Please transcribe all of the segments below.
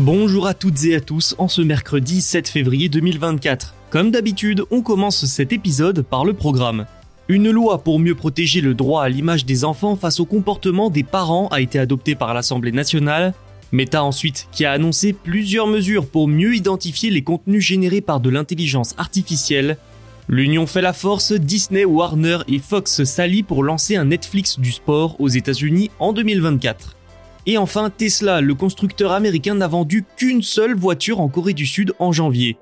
Bonjour à toutes et à tous en ce mercredi 7 février 2024. Comme d'habitude, on commence cet épisode par le programme. Une loi pour mieux protéger le droit à l'image des enfants face au comportement des parents a été adoptée par l'Assemblée nationale. Meta ensuite, qui a annoncé plusieurs mesures pour mieux identifier les contenus générés par de l'intelligence artificielle. L'union fait la force, Disney, Warner et Fox s'allient pour lancer un Netflix du sport aux États-Unis en 2024. Et enfin, Tesla, le constructeur américain n'a vendu qu'une seule voiture en Corée du Sud en janvier.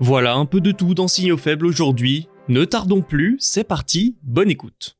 Voilà un peu de tout dans Signaux Faibles aujourd'hui. Ne tardons plus, c'est parti, bonne écoute.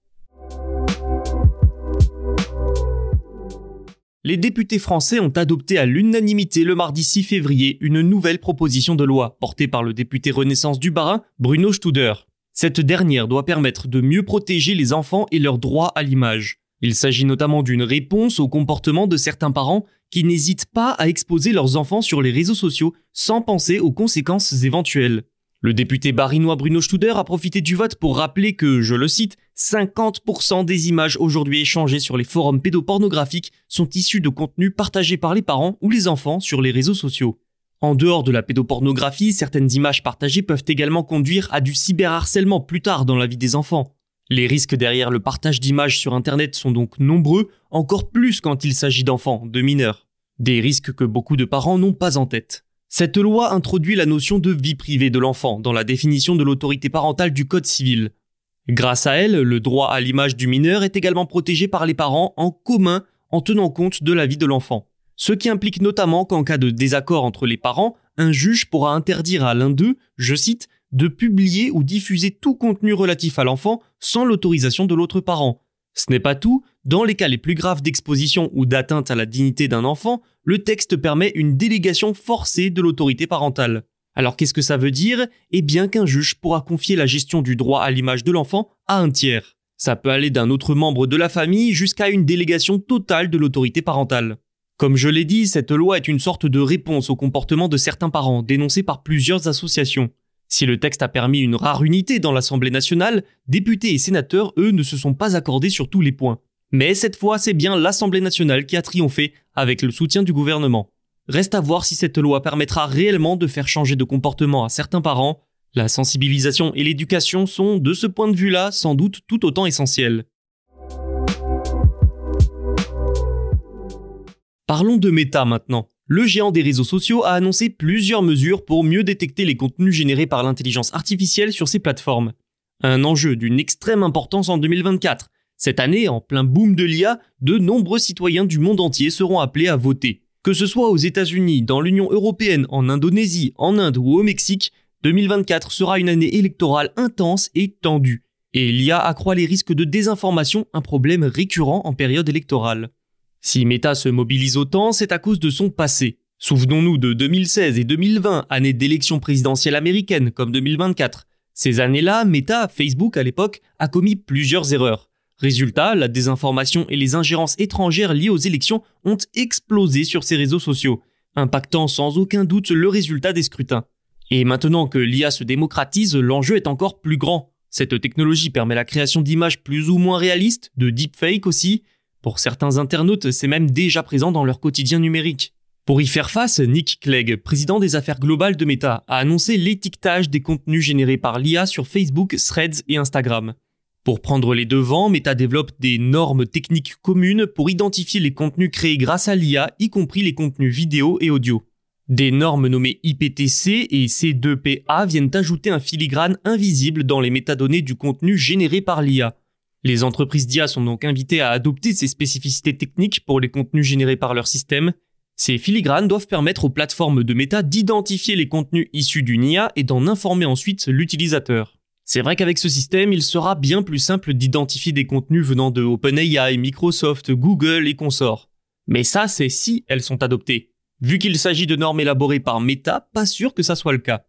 Les députés français ont adopté à l'unanimité le mardi 6 février une nouvelle proposition de loi portée par le député Renaissance du Bas-Rhin, Bruno Studer. Cette dernière doit permettre de mieux protéger les enfants et leur droit à l'image. Il s'agit notamment d'une réponse au comportement de certains parents qui n'hésitent pas à exposer leurs enfants sur les réseaux sociaux sans penser aux conséquences éventuelles. Le député barinois Bruno Studer a profité du vote pour rappeler que, je le cite, 50% des images aujourd'hui échangées sur les forums pédopornographiques sont issues de contenus partagés par les parents ou les enfants sur les réseaux sociaux. En dehors de la pédopornographie, certaines images partagées peuvent également conduire à du cyberharcèlement plus tard dans la vie des enfants. Les risques derrière le partage d'images sur Internet sont donc nombreux, encore plus quand il s'agit d'enfants, de mineurs. Des risques que beaucoup de parents n'ont pas en tête. Cette loi introduit la notion de vie privée de l'enfant dans la définition de l'autorité parentale du Code civil. Grâce à elle, le droit à l'image du mineur est également protégé par les parents en commun en tenant compte de la vie de l'enfant. Ce qui implique notamment qu'en cas de désaccord entre les parents, un juge pourra interdire à l'un d'eux, je cite, de publier ou diffuser tout contenu relatif à l'enfant sans l'autorisation de l'autre parent. Ce n'est pas tout, dans les cas les plus graves d'exposition ou d'atteinte à la dignité d'un enfant, le texte permet une délégation forcée de l'autorité parentale. Alors qu'est-ce que ça veut dire? Eh bien qu'un juge pourra confier la gestion du droit à l'image de l'enfant à un tiers. Ça peut aller d'un autre membre de la famille jusqu'à une délégation totale de l'autorité parentale. Comme je l'ai dit, cette loi est une sorte de réponse au comportement de certains parents dénoncés par plusieurs associations. Si le texte a permis une rare unité dans l'Assemblée nationale, députés et sénateurs, eux, ne se sont pas accordés sur tous les points. Mais cette fois, c'est bien l'Assemblée nationale qui a triomphé avec le soutien du gouvernement. Reste à voir si cette loi permettra réellement de faire changer de comportement à certains parents. La sensibilisation et l'éducation sont, de ce point de vue-là, sans doute tout autant essentielles. Parlons de méta maintenant. Le géant des réseaux sociaux a annoncé plusieurs mesures pour mieux détecter les contenus générés par l'intelligence artificielle sur ses plateformes. Un enjeu d'une extrême importance en 2024. Cette année, en plein boom de l'IA, de nombreux citoyens du monde entier seront appelés à voter. Que ce soit aux États-Unis, dans l'Union européenne, en Indonésie, en Inde ou au Mexique, 2024 sera une année électorale intense et tendue. Et l'IA accroît les risques de désinformation, un problème récurrent en période électorale. Si Meta se mobilise autant, c'est à cause de son passé. Souvenons-nous de 2016 et 2020, années d'élections présidentielles américaines comme 2024. Ces années-là, Meta, Facebook à l'époque, a commis plusieurs erreurs. Résultat, la désinformation et les ingérences étrangères liées aux élections ont explosé sur ces réseaux sociaux, impactant sans aucun doute le résultat des scrutins. Et maintenant que l'IA se démocratise, l'enjeu est encore plus grand. Cette technologie permet la création d'images plus ou moins réalistes, de deepfake aussi, pour certains internautes, c'est même déjà présent dans leur quotidien numérique. Pour y faire face, Nick Clegg, président des affaires globales de Meta, a annoncé l'étiquetage des contenus générés par l'IA sur Facebook, Threads et Instagram. Pour prendre les devants, Meta développe des normes techniques communes pour identifier les contenus créés grâce à l'IA, y compris les contenus vidéo et audio. Des normes nommées IPTC et C2PA viennent ajouter un filigrane invisible dans les métadonnées du contenu généré par l'IA. Les entreprises d'IA sont donc invitées à adopter ces spécificités techniques pour les contenus générés par leur système, ces filigranes doivent permettre aux plateformes de méta d'identifier les contenus issus d'une IA et d'en informer ensuite l'utilisateur. C'est vrai qu'avec ce système, il sera bien plus simple d'identifier des contenus venant de OpenAI, Microsoft, Google et consorts. Mais ça, c'est si elles sont adoptées. Vu qu'il s'agit de normes élaborées par Meta, pas sûr que ça soit le cas.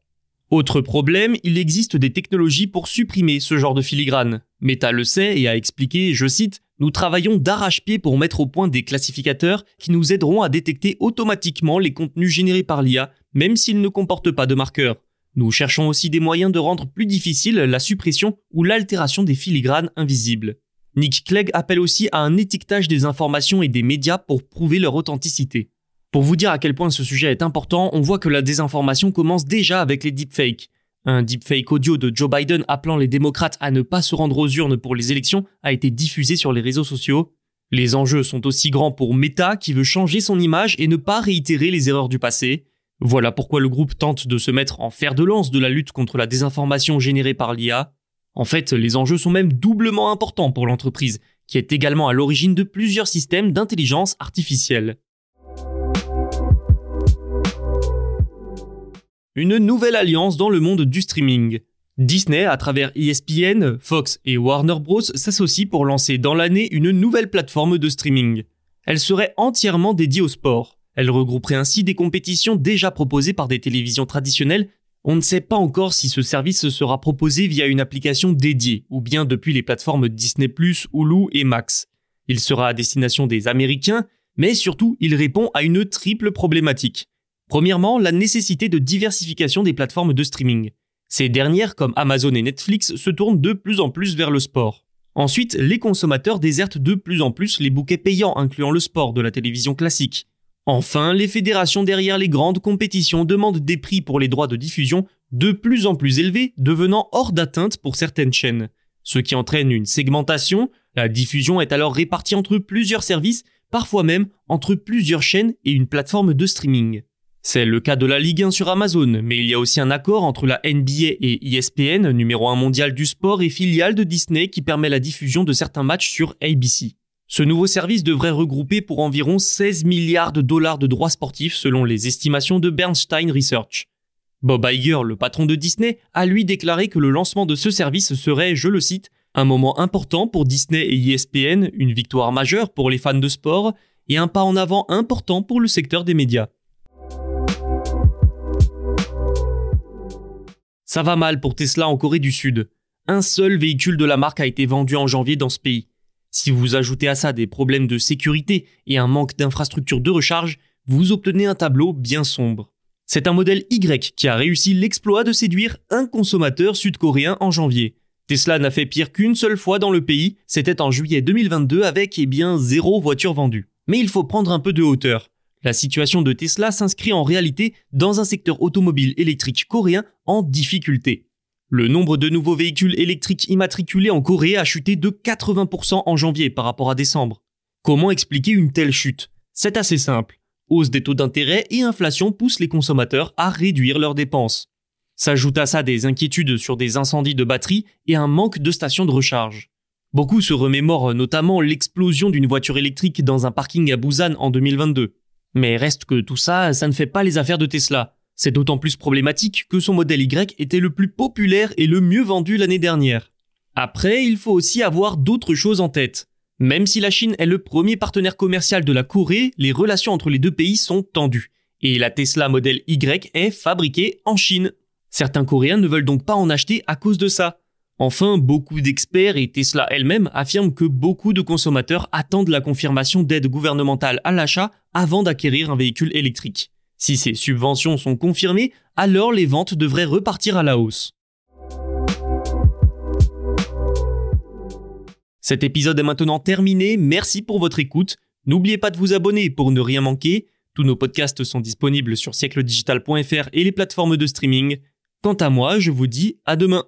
Autre problème, il existe des technologies pour supprimer ce genre de filigrane. Meta le sait et a expliqué, je cite, nous travaillons d'arrache-pied pour mettre au point des classificateurs qui nous aideront à détecter automatiquement les contenus générés par l'IA, même s'ils ne comportent pas de marqueurs. Nous cherchons aussi des moyens de rendre plus difficile la suppression ou l'altération des filigranes invisibles. Nick Clegg appelle aussi à un étiquetage des informations et des médias pour prouver leur authenticité. Pour vous dire à quel point ce sujet est important, on voit que la désinformation commence déjà avec les deepfakes. Un deepfake audio de Joe Biden appelant les démocrates à ne pas se rendre aux urnes pour les élections a été diffusé sur les réseaux sociaux. Les enjeux sont aussi grands pour Meta qui veut changer son image et ne pas réitérer les erreurs du passé. Voilà pourquoi le groupe tente de se mettre en fer de lance de la lutte contre la désinformation générée par l'IA. En fait, les enjeux sont même doublement importants pour l'entreprise, qui est également à l'origine de plusieurs systèmes d'intelligence artificielle. Une nouvelle alliance dans le monde du streaming. Disney, à travers ESPN, Fox et Warner Bros, s'associent pour lancer dans l'année une nouvelle plateforme de streaming. Elle serait entièrement dédiée au sport. Elle regrouperait ainsi des compétitions déjà proposées par des télévisions traditionnelles. On ne sait pas encore si ce service sera proposé via une application dédiée, ou bien depuis les plateformes Disney+, Hulu et Max. Il sera à destination des Américains, mais surtout il répond à une triple problématique. Premièrement, la nécessité de diversification des plateformes de streaming. Ces dernières, comme Amazon et Netflix, se tournent de plus en plus vers le sport. Ensuite, les consommateurs désertent de plus en plus les bouquets payants incluant le sport de la télévision classique. Enfin, les fédérations derrière les grandes compétitions demandent des prix pour les droits de diffusion de plus en plus élevés, devenant hors d'atteinte pour certaines chaînes. Ce qui entraîne une segmentation, la diffusion est alors répartie entre plusieurs services, parfois même entre plusieurs chaînes et une plateforme de streaming. C'est le cas de la Ligue 1 sur Amazon, mais il y a aussi un accord entre la NBA et ESPN, numéro 1 mondial du sport et filiale de Disney qui permet la diffusion de certains matchs sur ABC. Ce nouveau service devrait regrouper pour environ 16 milliards de dollars de droits sportifs selon les estimations de Bernstein Research. Bob Iger, le patron de Disney, a lui déclaré que le lancement de ce service serait, je le cite, un moment important pour Disney et ESPN, une victoire majeure pour les fans de sport et un pas en avant important pour le secteur des médias. Ça va mal pour Tesla en Corée du Sud. Un seul véhicule de la marque a été vendu en janvier dans ce pays. Si vous ajoutez à ça des problèmes de sécurité et un manque d'infrastructures de recharge, vous obtenez un tableau bien sombre. C'est un modèle Y qui a réussi l'exploit de séduire un consommateur sud-coréen en janvier. Tesla n'a fait pire qu'une seule fois dans le pays, c'était en juillet 2022 avec eh bien zéro voiture vendue. Mais il faut prendre un peu de hauteur. La situation de Tesla s'inscrit en réalité dans un secteur automobile électrique coréen en difficulté. Le nombre de nouveaux véhicules électriques immatriculés en Corée a chuté de 80% en janvier par rapport à décembre. Comment expliquer une telle chute? C'est assez simple. Hausse des taux d'intérêt et inflation poussent les consommateurs à réduire leurs dépenses. S'ajoute à ça des inquiétudes sur des incendies de batterie et un manque de stations de recharge. Beaucoup se remémorent notamment l'explosion d'une voiture électrique dans un parking à Busan en 2022. Mais reste que tout ça, ça ne fait pas les affaires de Tesla. C'est d'autant plus problématique que son modèle Y était le plus populaire et le mieux vendu l'année dernière. Après, il faut aussi avoir d'autres choses en tête. Même si la Chine est le premier partenaire commercial de la Corée, les relations entre les deux pays sont tendues. Et la Tesla modèle Y est fabriquée en Chine. Certains Coréens ne veulent donc pas en acheter à cause de ça. Enfin, beaucoup d'experts et Tesla elle-même affirment que beaucoup de consommateurs attendent la confirmation d'aide gouvernementale à l'achat avant d'acquérir un véhicule électrique. Si ces subventions sont confirmées, alors les ventes devraient repartir à la hausse. Cet épisode est maintenant terminé, merci pour votre écoute. N'oubliez pas de vous abonner pour ne rien manquer. Tous nos podcasts sont disponibles sur siècledigital.fr et les plateformes de streaming. Quant à moi, je vous dis à demain.